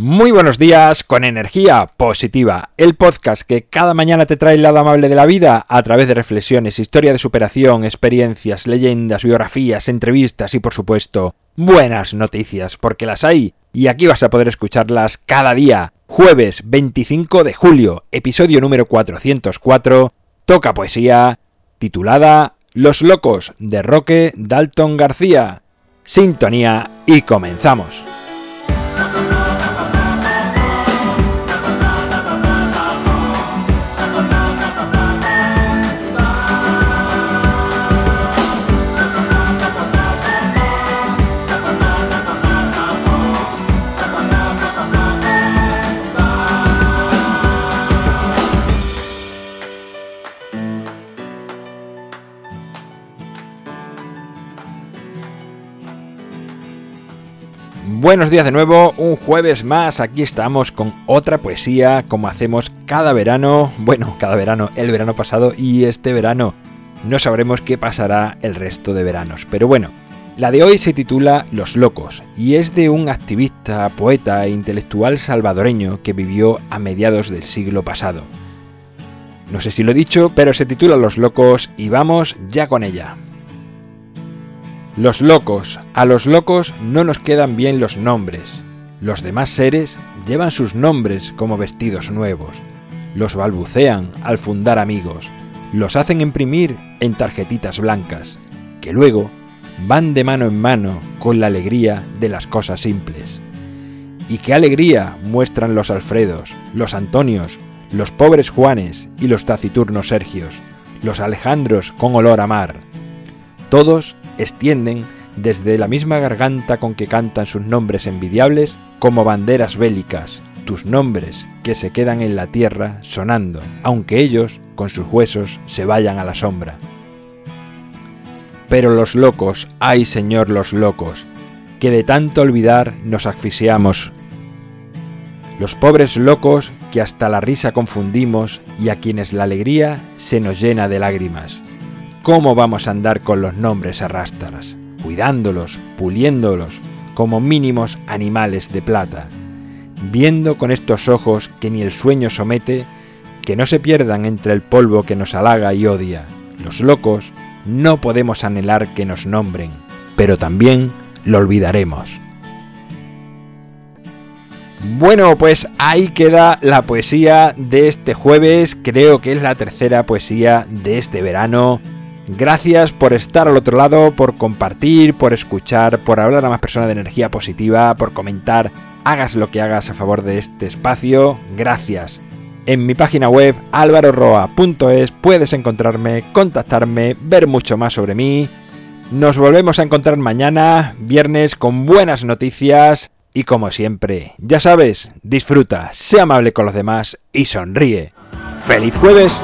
Muy buenos días con energía positiva, el podcast que cada mañana te trae el lado amable de la vida a través de reflexiones, historia de superación, experiencias, leyendas, biografías, entrevistas y por supuesto buenas noticias, porque las hay y aquí vas a poder escucharlas cada día. Jueves 25 de julio, episodio número 404, toca poesía, titulada Los locos de Roque Dalton García. Sintonía y comenzamos. Buenos días de nuevo, un jueves más, aquí estamos con otra poesía como hacemos cada verano, bueno, cada verano, el verano pasado y este verano. No sabremos qué pasará el resto de veranos, pero bueno, la de hoy se titula Los Locos y es de un activista, poeta e intelectual salvadoreño que vivió a mediados del siglo pasado. No sé si lo he dicho, pero se titula Los Locos y vamos ya con ella. Los locos, a los locos no nos quedan bien los nombres. Los demás seres llevan sus nombres como vestidos nuevos. Los balbucean al fundar amigos. Los hacen imprimir en tarjetitas blancas, que luego van de mano en mano con la alegría de las cosas simples. Y qué alegría muestran los Alfredos, los Antonios, los pobres Juanes y los taciturnos Sergios, los Alejandros con olor a mar. Todos extienden desde la misma garganta con que cantan sus nombres envidiables como banderas bélicas, tus nombres que se quedan en la tierra sonando, aunque ellos, con sus huesos, se vayan a la sombra. Pero los locos, ay Señor los locos, que de tanto olvidar nos asfixiamos. Los pobres locos que hasta la risa confundimos y a quienes la alegría se nos llena de lágrimas. ¿Cómo vamos a andar con los nombres arrastras, cuidándolos, puliéndolos, como mínimos animales de plata, viendo con estos ojos que ni el sueño somete, que no se pierdan entre el polvo que nos halaga y odia? Los locos no podemos anhelar que nos nombren, pero también lo olvidaremos. Bueno, pues ahí queda la poesía de este jueves, creo que es la tercera poesía de este verano. Gracias por estar al otro lado, por compartir, por escuchar, por hablar a más personas de energía positiva, por comentar. Hagas lo que hagas a favor de este espacio. Gracias. En mi página web alvaroroa.es puedes encontrarme, contactarme, ver mucho más sobre mí. Nos volvemos a encontrar mañana, viernes, con buenas noticias. Y como siempre, ya sabes, disfruta, sea amable con los demás y sonríe. ¡Feliz jueves!